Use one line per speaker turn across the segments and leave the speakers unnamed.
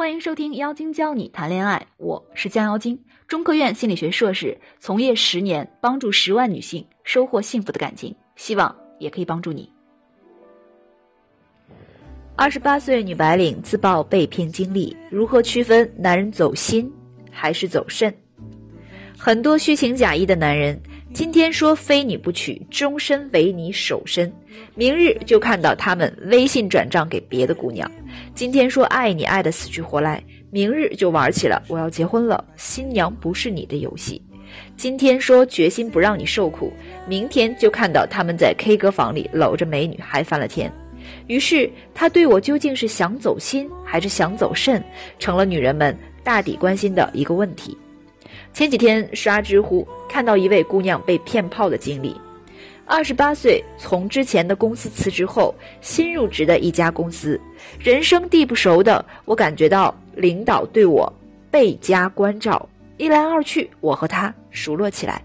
欢迎收听妖精教你谈恋爱，我是江妖精，中科院心理学硕士，从业十年，帮助十万女性收获幸福的感情，希望也可以帮助你。二十八岁女白领自曝被骗经历，如何区分男人走心还是走肾？很多虚情假意的男人。今天说非你不娶，终身为你守身，明日就看到他们微信转账给别的姑娘。今天说爱你爱的死去活来，明日就玩起了我要结婚了，新娘不是你的游戏。今天说决心不让你受苦，明天就看到他们在 K 歌房里搂着美女嗨翻了天。于是他对我究竟是想走心还是想走肾，成了女人们大抵关心的一个问题。前几天刷知乎，看到一位姑娘被骗炮的经历。二十八岁，从之前的公司辞职后，新入职的一家公司，人生地不熟的我，感觉到领导对我倍加关照。一来二去，我和他熟络起来。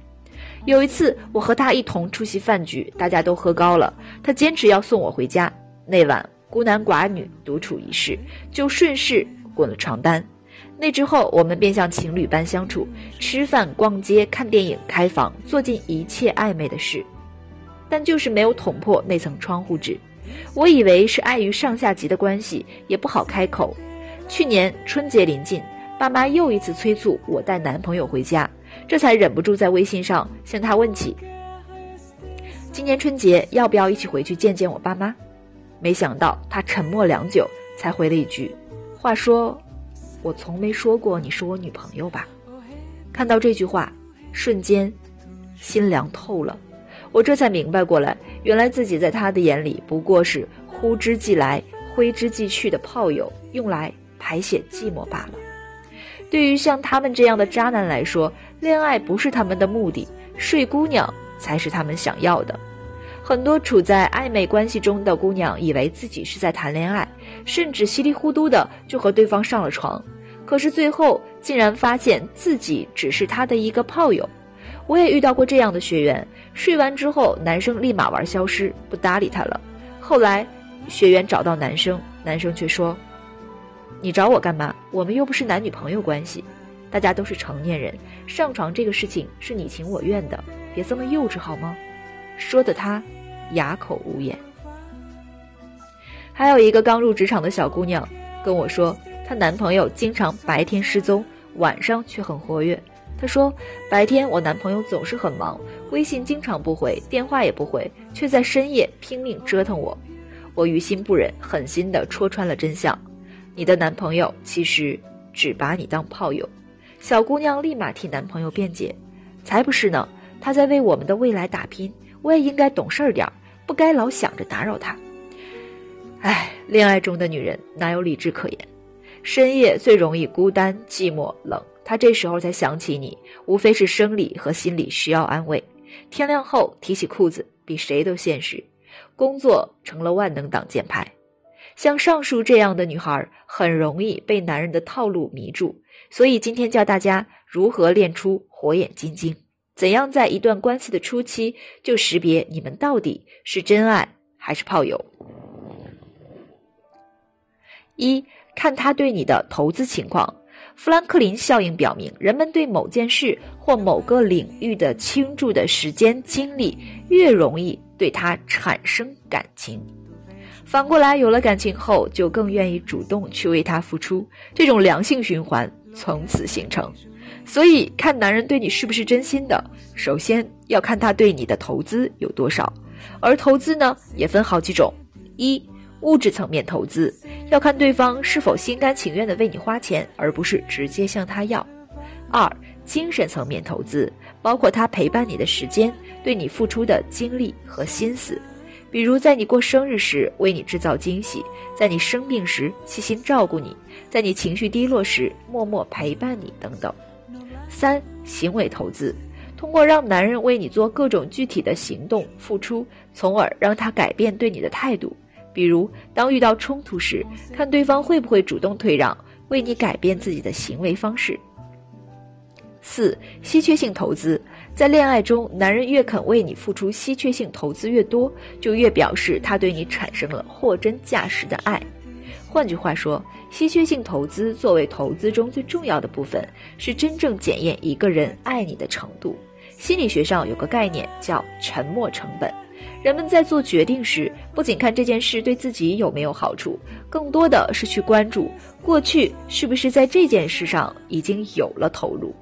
有一次，我和他一同出席饭局，大家都喝高了，他坚持要送我回家。那晚孤男寡女独处一室，就顺势滚了床单。那之后，我们便像情侣般相处，吃饭、逛街、看电影、开房，做尽一切暧昧的事，但就是没有捅破那层窗户纸。我以为是碍于上下级的关系，也不好开口。去年春节临近，爸妈又一次催促我带男朋友回家，这才忍不住在微信上向他问起：今年春节要不要一起回去见见我爸妈？没想到他沉默良久，才回了一句：“话说。”我从没说过你是我女朋友吧？看到这句话，瞬间心凉透了。我这才明白过来，原来自己在他的眼里不过是呼之即来、挥之即去的炮友，用来排解寂寞罢了。对于像他们这样的渣男来说，恋爱不是他们的目的，睡姑娘才是他们想要的。很多处在暧昧关系中的姑娘，以为自己是在谈恋爱，甚至稀里糊涂的就和对方上了床。可是最后竟然发现自己只是他的一个炮友，我也遇到过这样的学员，睡完之后男生立马玩消失，不搭理他了。后来学员找到男生，男生却说：“你找我干嘛？我们又不是男女朋友关系，大家都是成年人，上床这个事情是你情我愿的，别这么幼稚好吗？”说的他哑口无言。还有一个刚入职场的小姑娘跟我说。她男朋友经常白天失踪，晚上却很活跃。她说：“白天我男朋友总是很忙，微信经常不回，电话也不回，却在深夜拼命折腾我。我于心不忍，狠心地戳穿了真相：你的男朋友其实只把你当炮友。”小姑娘立马替男朋友辩解：“才不是呢，他在为我们的未来打拼，我也应该懂事点儿，不该老想着打扰他。”唉，恋爱中的女人哪有理智可言？深夜最容易孤单、寂寞、冷，他这时候才想起你，无非是生理和心理需要安慰。天亮后提起裤子，比谁都现实。工作成了万能挡箭牌，像上述这样的女孩，很容易被男人的套路迷住。所以今天教大家如何练出火眼金睛，怎样在一段关系的初期就识别你们到底是真爱还是炮友。一。看他对你的投资情况。富兰克林效应表明，人们对某件事或某个领域的倾注的时间精力，越容易对他产生感情。反过来，有了感情后，就更愿意主动去为他付出，这种良性循环从此形成。所以，看男人对你是不是真心的，首先要看他对你的投资有多少。而投资呢，也分好几种：一。物质层面投资要看对方是否心甘情愿的为你花钱，而不是直接向他要。二、精神层面投资包括他陪伴你的时间，对你付出的精力和心思，比如在你过生日时为你制造惊喜，在你生病时细心照顾你，在你情绪低落时默默陪伴你等等。三、行为投资通过让男人为你做各种具体的行动付出，从而让他改变对你的态度。比如，当遇到冲突时，看对方会不会主动退让，为你改变自己的行为方式。四、稀缺性投资，在恋爱中，男人越肯为你付出稀缺性投资越多，就越表示他对你产生了货真价实的爱。换句话说，稀缺性投资作为投资中最重要的部分，是真正检验一个人爱你的程度。心理学上有个概念叫“沉没成本”。人们在做决定时，不仅看这件事对自己有没有好处，更多的是去关注过去是不是在这件事上已经有了投入。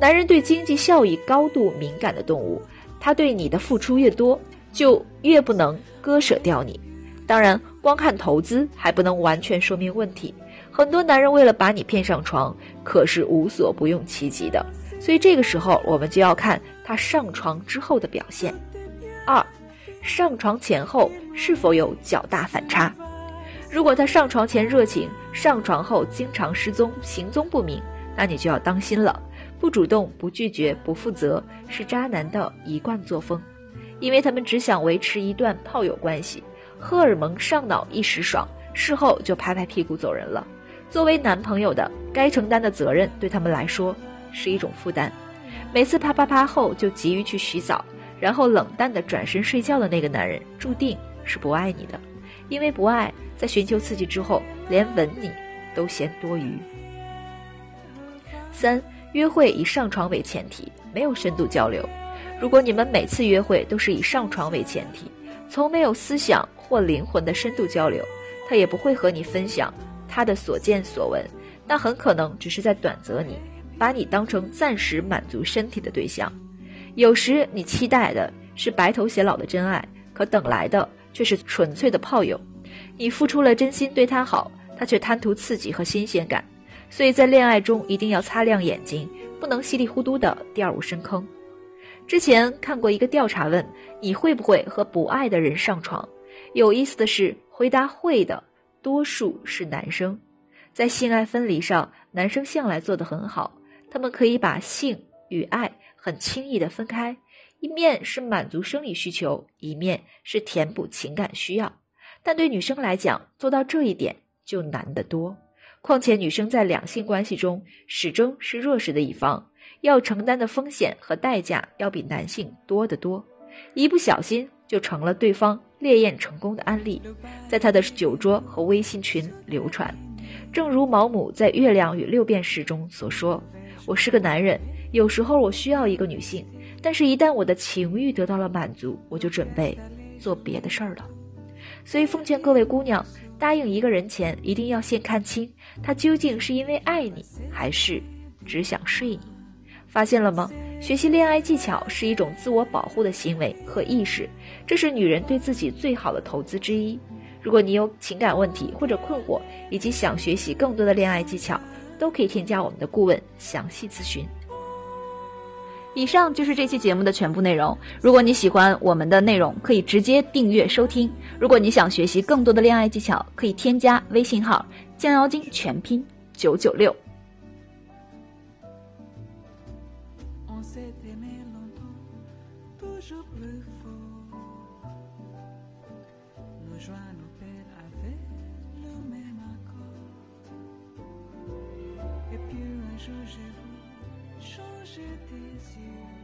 男人对经济效益高度敏感的动物，他对你的付出越多，就越不能割舍掉你。当然，光看投资还不能完全说明问题。很多男人为了把你骗上床，可是无所不用其极的。所以这个时候，我们就要看他上床之后的表现。二。上床前后是否有较大反差？如果他上床前热情，上床后经常失踪、行踪不明，那你就要当心了。不主动、不拒绝、不负责，是渣男的一贯作风。因为他们只想维持一段炮友关系，荷尔蒙上脑一时爽，事后就拍拍屁股走人了。作为男朋友的，该承担的责任对他们来说是一种负担。每次啪啪啪后就急于去洗澡。然后冷淡的转身睡觉的那个男人，注定是不爱你的，因为不爱，在寻求刺激之后，连吻你都嫌多余。三，约会以上床为前提，没有深度交流。如果你们每次约会都是以上床为前提，从没有思想或灵魂的深度交流，他也不会和你分享他的所见所闻，那很可能只是在短择你，把你当成暂时满足身体的对象。有时你期待的是白头偕老的真爱，可等来的却是纯粹的炮友。你付出了真心对他好，他却贪图刺激和新鲜感。所以在恋爱中一定要擦亮眼睛，不能稀里糊涂的掉入深坑。之前看过一个调查，问你会不会和不爱的人上床？有意思的是，回答会的多数是男生。在性爱分离上，男生向来做得很好，他们可以把性与爱。很轻易的分开，一面是满足生理需求，一面是填补情感需要。但对女生来讲，做到这一点就难得多。况且女生在两性关系中始终是弱势的一方，要承担的风险和代价要比男性多得多。一不小心就成了对方烈焰成功的案例，在他的酒桌和微信群流传。正如毛姆在《月亮与六便士》中所说：“我是个男人。”有时候我需要一个女性，但是，一旦我的情欲得到了满足，我就准备做别的事儿了。所以，奉劝各位姑娘，答应一个人前，一定要先看清他究竟是因为爱你，还是只想睡你。发现了吗？学习恋爱技巧是一种自我保护的行为和意识，这是女人对自己最好的投资之一。如果你有情感问题或者困惑，以及想学习更多的恋爱技巧，都可以添加我们的顾问详细咨询。以上就是这期节目的全部内容。如果你喜欢我们的内容，可以直接订阅收听。如果你想学习更多的恋爱技巧，可以添加微信号“降妖精”全拼九九六。wish it is you.